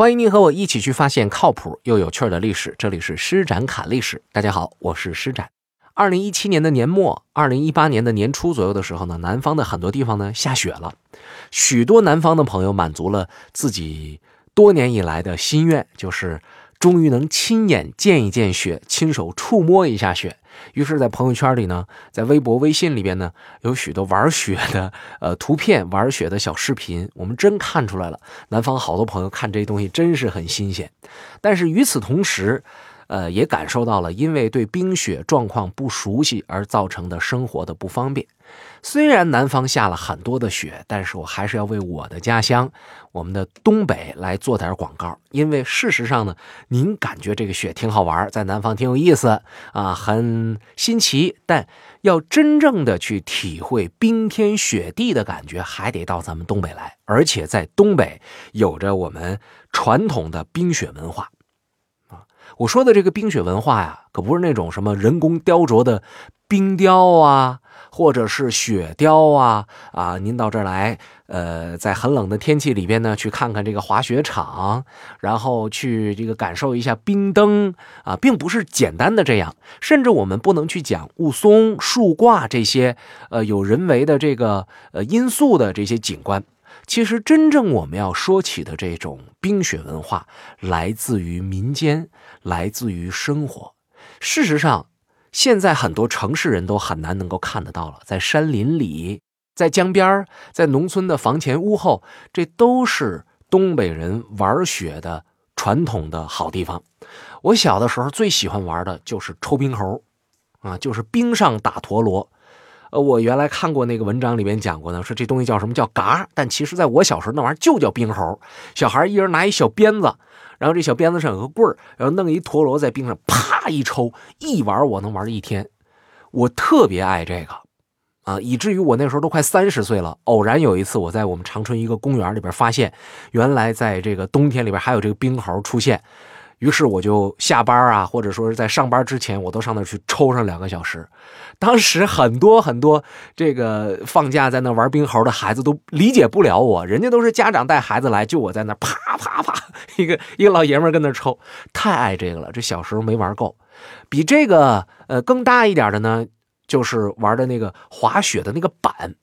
欢迎您和我一起去发现靠谱又有趣的历史。这里是施展侃历史。大家好，我是施展。二零一七年的年末，二零一八年的年初左右的时候呢，南方的很多地方呢下雪了，许多南方的朋友满足了自己多年以来的心愿，就是终于能亲眼见一见雪，亲手触摸一下雪。于是，在朋友圈里呢，在微博、微信里边呢，有许多玩雪的呃图片、玩雪的小视频。我们真看出来了，南方好多朋友看这东西真是很新鲜。但是与此同时，呃，也感受到了因为对冰雪状况不熟悉而造成的生活的不方便。虽然南方下了很多的雪，但是我还是要为我的家乡，我们的东北来做点广告。因为事实上呢，您感觉这个雪挺好玩，在南方挺有意思啊，很新奇。但要真正的去体会冰天雪地的感觉，还得到咱们东北来。而且在东北有着我们传统的冰雪文化。我说的这个冰雪文化呀，可不是那种什么人工雕琢的冰雕啊，或者是雪雕啊啊！您到这儿来，呃，在很冷的天气里边呢，去看看这个滑雪场，然后去这个感受一下冰灯啊，并不是简单的这样。甚至我们不能去讲雾凇、树挂这些呃有人为的这个呃因素的这些景观。其实，真正我们要说起的这种冰雪文化，来自于民间，来自于生活。事实上，现在很多城市人都很难能够看得到了，在山林里，在江边在农村的房前屋后，这都是东北人玩雪的传统的好地方。我小的时候最喜欢玩的就是抽冰猴，啊，就是冰上打陀螺。呃，我原来看过那个文章里面讲过呢，说这东西叫什么叫嘎，但其实在我小时候那玩意儿就叫冰猴。小孩一人拿一小鞭子，然后这小鞭子上有个棍儿，然后弄一陀螺在冰上啪一抽，一玩我能玩一天。我特别爱这个啊，以至于我那时候都快三十岁了，偶然有一次我在我们长春一个公园里边发现，原来在这个冬天里边还有这个冰猴出现。于是我就下班啊，或者说是在上班之前，我都上那去抽上两个小时。当时很多很多这个放假在那玩冰猴的孩子都理解不了我，人家都是家长带孩子来，就我在那啪啪啪，一个一个老爷们跟那抽，太爱这个了。这小时候没玩够，比这个呃更大一点的呢，就是玩的那个滑雪的那个板。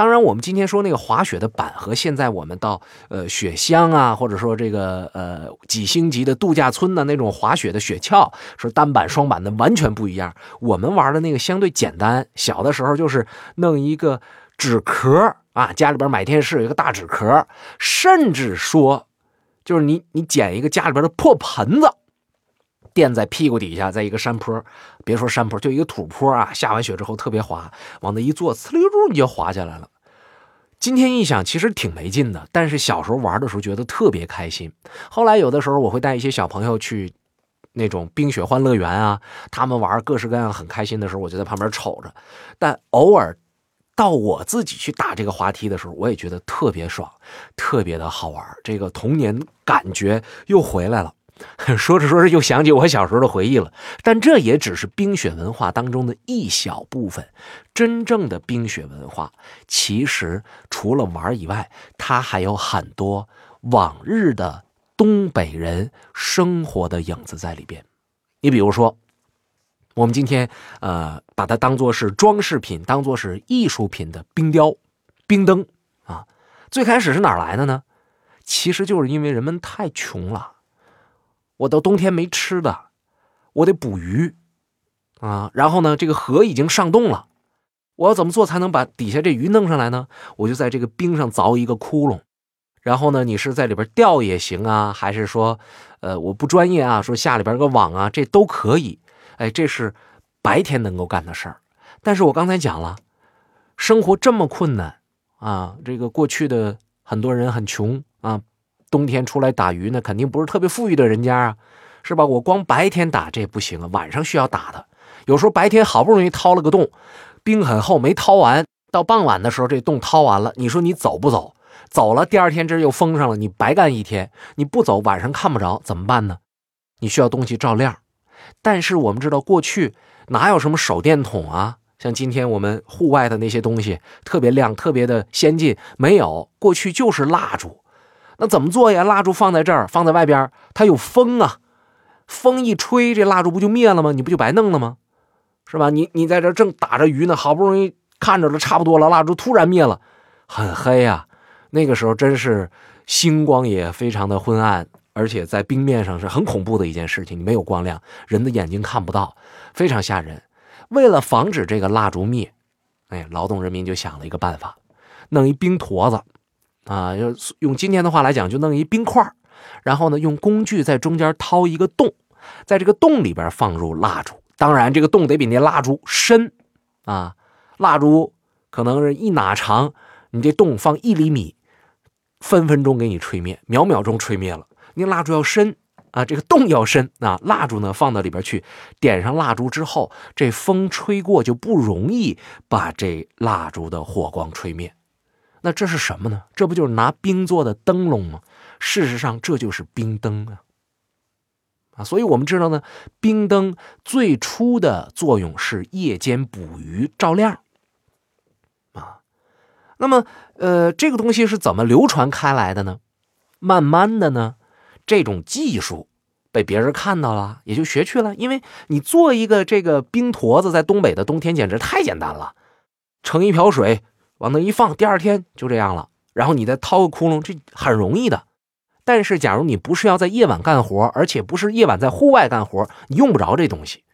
当然，我们今天说那个滑雪的板和现在我们到呃雪乡啊，或者说这个呃几星级的度假村的那种滑雪的雪橇，是单板双板的，完全不一样。我们玩的那个相对简单，小的时候就是弄一个纸壳啊，家里边买电视有一个大纸壳，甚至说就是你你捡一个家里边的破盆子。垫在屁股底下，在一个山坡，别说山坡，就一个土坡啊。下完雪之后特别滑，往那一坐，呲溜溜你就滑下来了。今天一想，其实挺没劲的，但是小时候玩的时候觉得特别开心。后来有的时候我会带一些小朋友去那种冰雪欢乐园啊，他们玩各式各样很开心的时候，我就在旁边瞅着。但偶尔到我自己去打这个滑梯的时候，我也觉得特别爽，特别的好玩。这个童年感觉又回来了。说着说着，又想起我小时候的回忆了。但这也只是冰雪文化当中的一小部分。真正的冰雪文化，其实除了玩以外，它还有很多往日的东北人生活的影子在里边。你比如说，我们今天呃，把它当做是装饰品、当做是艺术品的冰雕、冰灯啊，最开始是哪来的呢？其实就是因为人们太穷了。我到冬天没吃的，我得捕鱼，啊，然后呢，这个河已经上冻了，我要怎么做才能把底下这鱼弄上来呢？我就在这个冰上凿一个窟窿，然后呢，你是在里边钓也行啊，还是说，呃，我不专业啊，说下里边个网啊，这都可以。哎，这是白天能够干的事儿。但是我刚才讲了，生活这么困难啊，这个过去的很多人很穷啊。冬天出来打鱼呢，肯定不是特别富裕的人家啊，是吧？我光白天打这不行啊，晚上需要打的。有时候白天好不容易掏了个洞，冰很厚没掏完，到傍晚的时候这洞掏完了，你说你走不走？走了，第二天这又封上了，你白干一天。你不走，晚上看不着怎么办呢？你需要东西照亮。但是我们知道，过去哪有什么手电筒啊？像今天我们户外的那些东西特别亮、特别的先进，没有。过去就是蜡烛。那怎么做呀？蜡烛放在这儿，放在外边，它有风啊，风一吹，这蜡烛不就灭了吗？你不就白弄了吗？是吧？你你在这正打着鱼呢，好不容易看着了差不多了，蜡烛突然灭了，很黑呀。那个时候真是星光也非常的昏暗，而且在冰面上是很恐怖的一件事情。你没有光亮，人的眼睛看不到，非常吓人。为了防止这个蜡烛灭，哎，劳动人民就想了一个办法，弄一冰坨子，啊，用用今天的话来讲，就弄一冰块然后呢，用工具在中间掏一个洞，在这个洞里边放入蜡烛。当然，这个洞得比那蜡烛深啊！蜡烛可能是一哪长，你这洞放一厘米，分分钟给你吹灭，秒秒钟吹灭了。你蜡烛要深啊，这个洞要深啊，蜡烛呢放到里边去，点上蜡烛之后，这风吹过就不容易把这蜡烛的火光吹灭。那这是什么呢？这不就是拿冰做的灯笼吗？事实上，这就是冰灯啊。所以，我们知道呢，冰灯最初的作用是夜间捕鱼照亮，啊，那么，呃，这个东西是怎么流传开来的呢？慢慢的呢，这种技术被别人看到了，也就学去了。因为你做一个这个冰坨子，在东北的冬天简直太简单了，盛一瓢水往那一放，第二天就这样了。然后你再掏个窟窿，这很容易的。但是，假如你不是要在夜晚干活，而且不是夜晚在户外干活，你用不着这东西。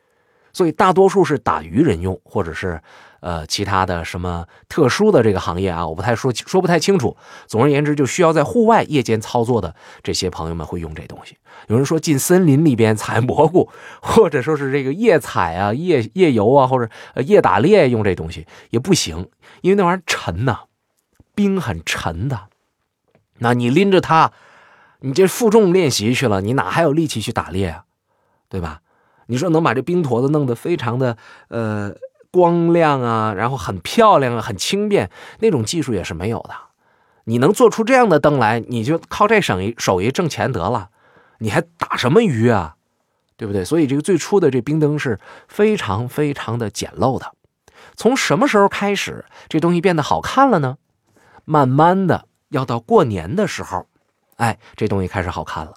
所以，大多数是打鱼人用，或者是呃其他的什么特殊的这个行业啊，我不太说说不太清楚。总而言之，就需要在户外夜间操作的这些朋友们会用这东西。有人说进森林里边采蘑菇，或者说是这个夜采啊、夜夜游啊，或者呃夜打猎用这东西也不行，因为那玩意儿沉呐，冰很沉的。那你拎着它。你这负重练习去了，你哪还有力气去打猎啊？对吧？你说能把这冰坨子弄得非常的呃光亮啊，然后很漂亮啊，很轻便，那种技术也是没有的。你能做出这样的灯来，你就靠这手艺手艺挣钱得了，你还打什么鱼啊？对不对？所以这个最初的这冰灯是非常非常的简陋的。从什么时候开始这东西变得好看了呢？慢慢的要到过年的时候。哎，这东西开始好看了。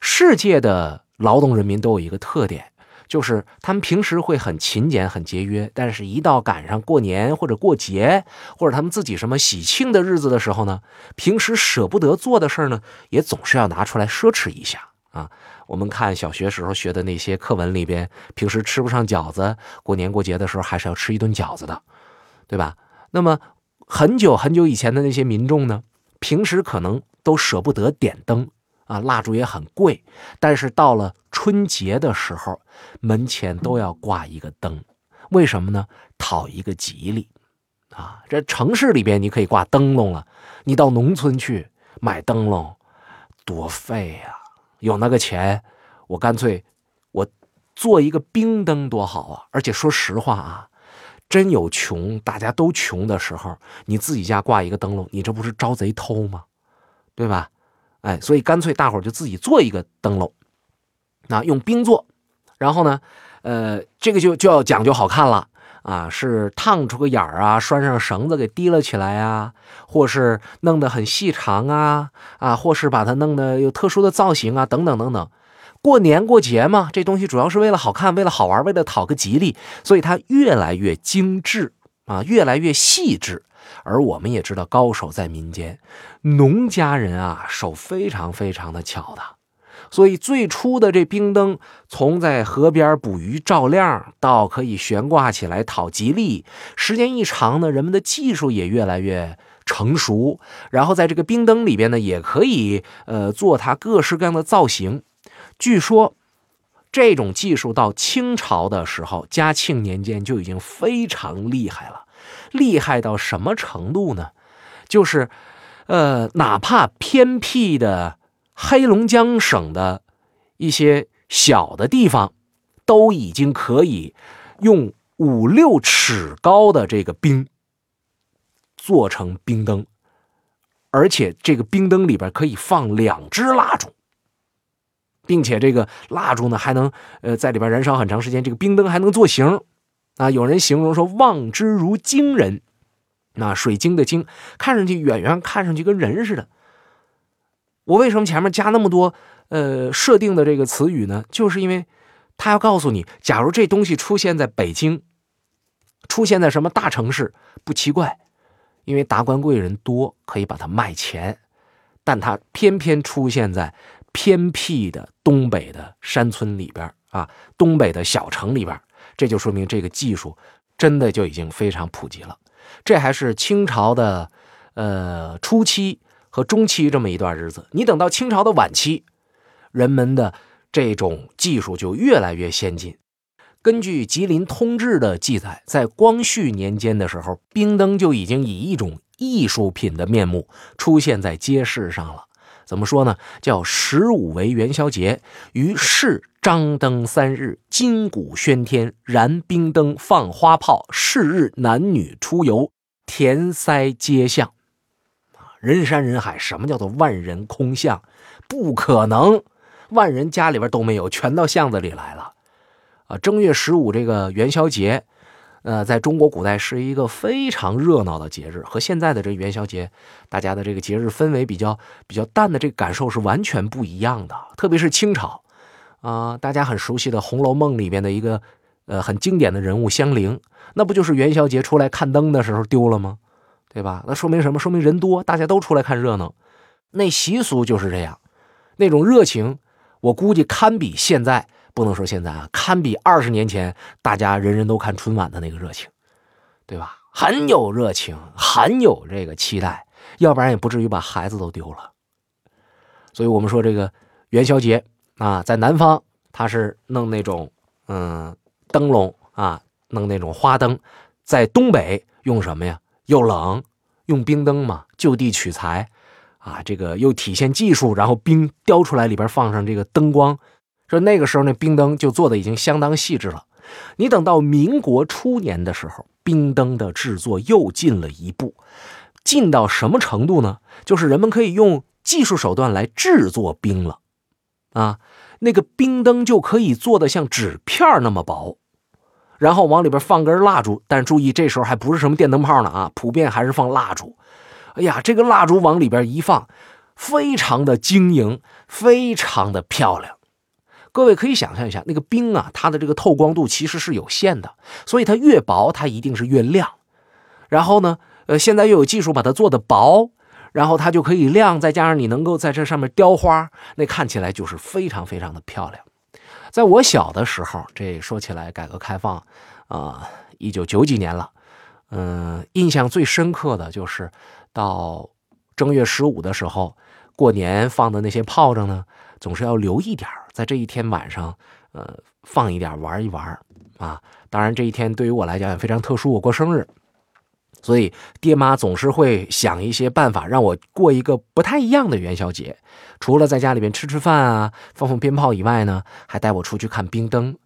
世界的劳动人民都有一个特点，就是他们平时会很勤俭、很节约，但是一到赶上过年或者过节，或者他们自己什么喜庆的日子的时候呢，平时舍不得做的事儿呢，也总是要拿出来奢侈一下啊。我们看小学时候学的那些课文里边，平时吃不上饺子，过年过节的时候还是要吃一顿饺子的，对吧？那么很久很久以前的那些民众呢，平时可能。都舍不得点灯啊，蜡烛也很贵，但是到了春节的时候，门前都要挂一个灯，为什么呢？讨一个吉利啊！这城市里边你可以挂灯笼了，你到农村去买灯笼多费呀！有那个钱，我干脆我做一个冰灯多好啊！而且说实话啊，真有穷，大家都穷的时候，你自己家挂一个灯笼，你这不是招贼偷吗？对吧？哎，所以干脆大伙就自己做一个灯笼，那用冰做，然后呢，呃，这个就就要讲究好看了啊，是烫出个眼儿啊，拴上绳子给提了起来啊，或是弄得很细长啊，啊，或是把它弄得有特殊的造型啊，等等等等。过年过节嘛，这东西主要是为了好看，为了好玩，为了讨个吉利，所以它越来越精致啊，越来越细致。而我们也知道，高手在民间，农家人啊，手非常非常的巧的。所以最初的这冰灯，从在河边捕鱼照亮，到可以悬挂起来讨吉利，时间一长呢，人们的技术也越来越成熟。然后在这个冰灯里边呢，也可以呃做它各式各样的造型。据说这种技术到清朝的时候，嘉庆年间就已经非常厉害了。厉害到什么程度呢？就是，呃，哪怕偏僻的黑龙江省的一些小的地方，都已经可以用五六尺高的这个冰做成冰灯，而且这个冰灯里边可以放两支蜡烛，并且这个蜡烛呢还能呃在里边燃烧很长时间，这个冰灯还能做形。啊，有人形容说望之如惊人，那水晶的晶，看上去远远看上去跟人似的。我为什么前面加那么多呃设定的这个词语呢？就是因为他要告诉你，假如这东西出现在北京，出现在什么大城市不奇怪，因为达官贵人多，可以把它卖钱。但它偏偏出现在偏僻的东北的山村里边啊，东北的小城里边，这就说明这个技术真的就已经非常普及了。这还是清朝的呃初期和中期这么一段日子。你等到清朝的晚期，人们的这种技术就越来越先进。根据《吉林通志》的记载，在光绪年间的时候，冰灯就已经以一种艺术品的面目出现在街市上了。怎么说呢？叫十五为元宵节，于是张灯三日，金鼓喧天，燃冰灯，放花炮，是日男女出游，填塞街巷，人山人海。什么叫做万人空巷？不可能，万人家里边都没有，全到巷子里来了。啊，正月十五这个元宵节。呃，在中国古代是一个非常热闹的节日，和现在的这元宵节，大家的这个节日氛围比较比较淡的这个感受是完全不一样的。特别是清朝，啊，大家很熟悉的《红楼梦》里边的一个呃很经典的人物香菱，那不就是元宵节出来看灯的时候丢了吗？对吧？那说明什么？说明人多，大家都出来看热闹。那习俗就是这样，那种热情，我估计堪比现在。不能说现在啊，堪比二十年前大家人人都看春晚的那个热情，对吧？很有热情，很有这个期待，要不然也不至于把孩子都丢了。所以我们说这个元宵节啊，在南方他是弄那种嗯灯笼啊，弄那种花灯；在东北用什么呀？又冷，用冰灯嘛，就地取材啊，这个又体现技术，然后冰雕出来里边放上这个灯光。说那个时候那冰灯就做的已经相当细致了，你等到民国初年的时候，冰灯的制作又进了一步，进到什么程度呢？就是人们可以用技术手段来制作冰了，啊，那个冰灯就可以做的像纸片那么薄，然后往里边放根蜡烛，但是注意这时候还不是什么电灯泡呢啊，普遍还是放蜡烛。哎呀，这个蜡烛往里边一放，非常的晶莹，非常的漂亮。各位可以想象一下，那个冰啊，它的这个透光度其实是有限的，所以它越薄，它一定是越亮。然后呢，呃，现在又有技术把它做的薄，然后它就可以亮，再加上你能够在这上面雕花，那看起来就是非常非常的漂亮。在我小的时候，这说起来，改革开放啊，一九九几年了，嗯，印象最深刻的就是到正月十五的时候，过年放的那些炮仗呢，总是要留一点在这一天晚上，呃，放一点玩一玩啊。当然，这一天对于我来讲也非常特殊，我过生日，所以爹妈总是会想一些办法让我过一个不太一样的元宵节。除了在家里边吃吃饭啊、放放鞭炮以外呢，还带我出去看冰灯。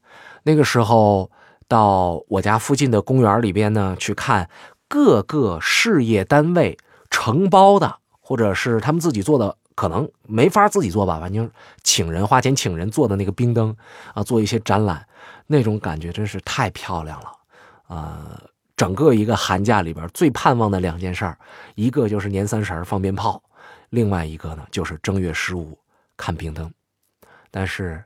那个时候，到我家附近的公园里边呢，去看各个事业单位承包的，或者是他们自己做的。可能没法自己做吧，反正请人花钱请人做的那个冰灯啊，做一些展览，那种感觉真是太漂亮了啊！整个一个寒假里边最盼望的两件事儿，一个就是年三十放鞭炮，另外一个呢就是正月十五看冰灯。但是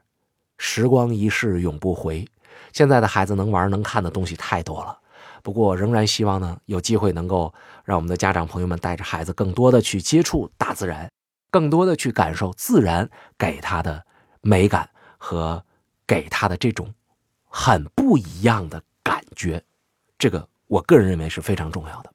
时光一逝永不回，现在的孩子能玩能看的东西太多了。不过仍然希望呢有机会能够让我们的家长朋友们带着孩子更多的去接触大自然。更多的去感受自然给他的美感和给他的这种很不一样的感觉，这个我个人认为是非常重要的。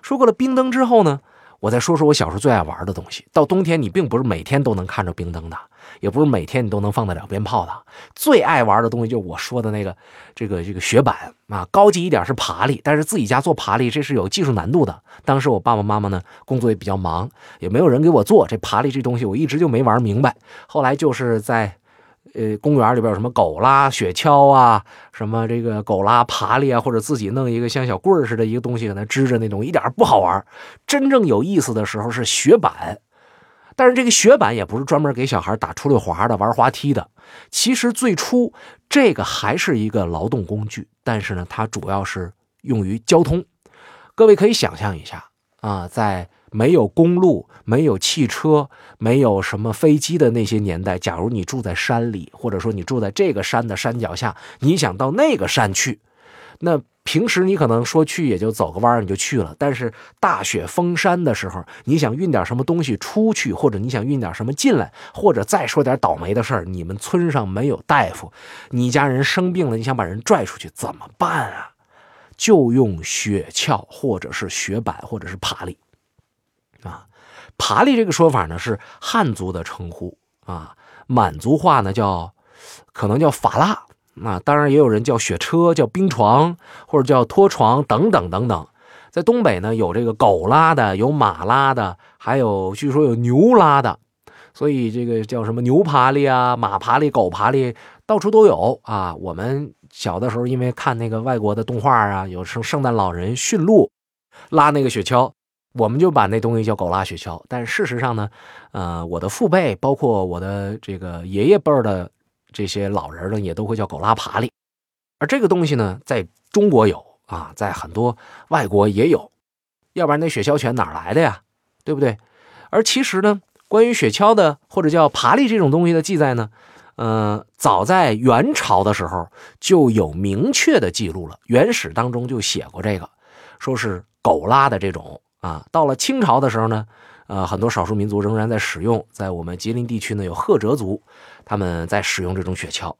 说过了冰灯之后呢？我再说说我小时候最爱玩的东西。到冬天，你并不是每天都能看着冰灯的，也不是每天你都能放得了鞭炮的。最爱玩的东西就是我说的那个，这个这个雪板啊，高级一点是爬犁，但是自己家做爬犁这是有技术难度的。当时我爸爸妈妈呢工作也比较忙，也没有人给我做这爬犁这东西，我一直就没玩明白。后来就是在。呃，公园里边有什么狗拉雪橇啊，什么这个狗拉爬犁啊，或者自己弄一个像小棍儿似的一个东西，给它支着那种，一点不好玩。真正有意思的时候是雪板，但是这个雪板也不是专门给小孩打出溜滑的、玩滑梯的。其实最初这个还是一个劳动工具，但是呢，它主要是用于交通。各位可以想象一下啊，在没有公路、没有汽车、没有什么飞机的那些年代，假如你住在山里，或者说你住在这个山的山脚下，你想到那个山去，那平时你可能说去也就走个弯儿你就去了。但是大雪封山的时候，你想运点什么东西出去，或者你想运点什么进来，或者再说点倒霉的事儿，你们村上没有大夫，你家人生病了，你想把人拽出去怎么办啊？就用雪橇，或者是雪板，或者是爬犁。啊，爬犁这个说法呢是汉族的称呼啊，满族话呢叫，可能叫法拉，那当然也有人叫雪车、叫冰床或者叫拖床等等等等。在东北呢有这个狗拉的，有马拉的，还有据说有牛拉的，所以这个叫什么牛爬犁啊、马爬犁、狗爬犁，到处都有啊。我们小的时候因为看那个外国的动画啊，有圣圣诞老人驯鹿拉那个雪橇。我们就把那东西叫狗拉雪橇，但事实上呢，呃，我的父辈，包括我的这个爷爷辈儿的这些老人呢，也都会叫狗拉爬犁。而这个东西呢，在中国有啊，在很多外国也有，要不然那雪橇犬哪来的呀？对不对？而其实呢，关于雪橇的或者叫爬犁这种东西的记载呢，呃，早在元朝的时候就有明确的记录了，《元史》当中就写过这个，说是狗拉的这种。啊，到了清朝的时候呢，呃，很多少数民族仍然在使用，在我们吉林地区呢，有赫哲族，他们在使用这种雪橇。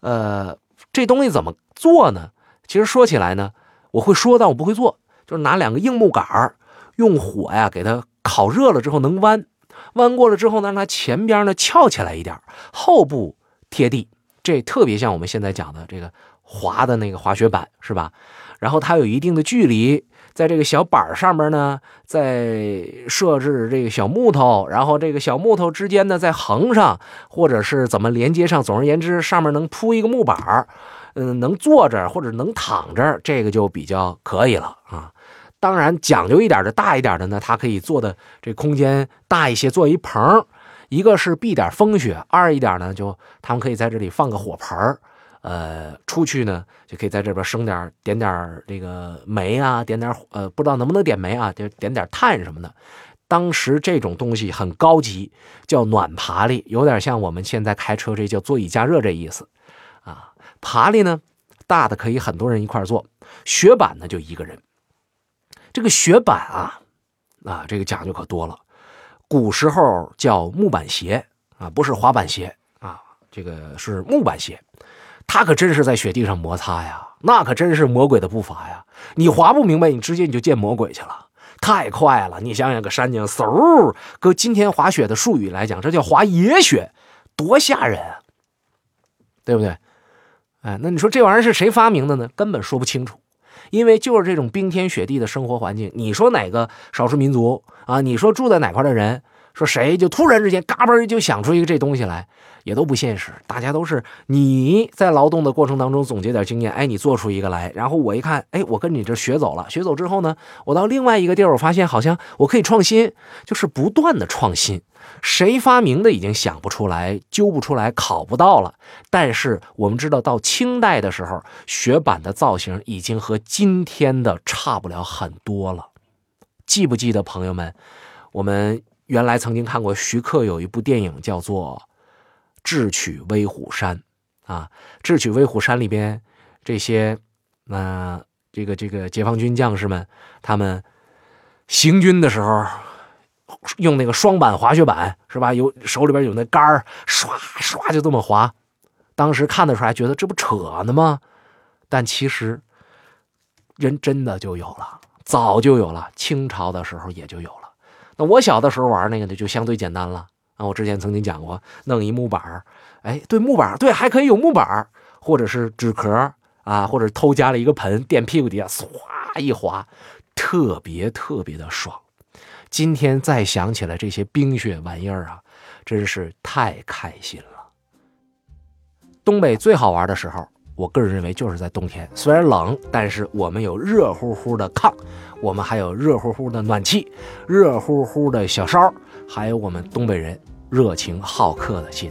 呃，这东西怎么做呢？其实说起来呢，我会说，但我不会做，就是拿两个硬木杆用火呀给它烤热了之后能弯，弯过了之后呢，让它前边呢翘起来一点，后部贴地，这特别像我们现在讲的这个滑的那个滑雪板，是吧？然后它有一定的距离。在这个小板上面呢，再设置这个小木头，然后这个小木头之间呢再横上，或者是怎么连接上。总而言之，上面能铺一个木板嗯，能坐着或者能躺着，这个就比较可以了啊。当然，讲究一点的、大一点的呢，它可以做的这空间大一些，做一棚，一个是避点风雪，二一点呢，就他们可以在这里放个火盆呃，出去呢就可以在这边生点点点这个煤啊，点点呃，不知道能不能点煤啊，就点点炭什么的。当时这种东西很高级，叫暖爬犁，有点像我们现在开车这叫座椅加热这意思啊。爬犁呢，大的可以很多人一块坐，雪板呢就一个人。这个雪板啊，啊，这个讲究可多了。古时候叫木板鞋啊，不是滑板鞋啊，这个是木板鞋。他可真是在雪地上摩擦呀，那可真是魔鬼的步伐呀！你滑不明白，你直接你就见魔鬼去了，太快了！你想想，个山景，嗖，搁今天滑雪的术语来讲，这叫滑野雪，多吓人啊，对不对？哎，那你说这玩意儿是谁发明的呢？根本说不清楚，因为就是这种冰天雪地的生活环境，你说哪个少数民族啊？你说住在哪块的人？说谁就突然之间嘎嘣就想出一个这东西来，也都不现实。大家都是你在劳动的过程当中总结点经验，哎，你做出一个来，然后我一看，哎，我跟你这学走了，学走之后呢，我到另外一个地儿，我发现好像我可以创新，就是不断的创新。谁发明的已经想不出来，揪不出来，考不到了。但是我们知道，到清代的时候，雪板的造型已经和今天的差不了很多了。记不记得朋友们，我们？原来曾经看过徐克有一部电影叫做《智取威虎山》，啊，《智取威虎山》里边这些，那这个这个解放军将士们，他们行军的时候用那个双板滑雪板，是吧？有手里边有那杆儿，唰唰就这么滑。当时看得出来，觉得这不扯呢吗？但其实人真的就有了，早就有了，清朝的时候也就有了。那我小的时候玩那个呢，就相对简单了啊。我之前曾经讲过，弄一木板哎，对木板对，还可以有木板或者是纸壳啊，或者偷加了一个盆垫屁股底下，唰一滑，特别特别的爽。今天再想起来这些冰雪玩意儿啊，真是太开心了。东北最好玩的时候。我个人认为就是在冬天，虽然冷，但是我们有热乎乎的炕，我们还有热乎乎的暖气，热乎乎的小烧，还有我们东北人热情好客的心。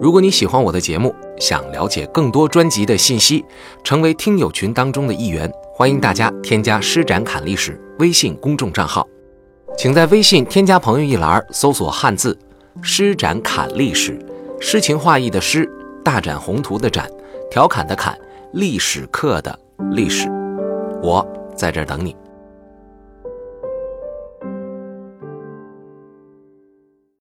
如果你喜欢我的节目，想了解更多专辑的信息，成为听友群当中的一员。欢迎大家添加“施展侃历史”微信公众账号，请在微信添加朋友一栏搜索汉字“施展侃历史”，诗情画意的诗，大展宏图的展，调侃的侃，历史课的历史，我在这等你。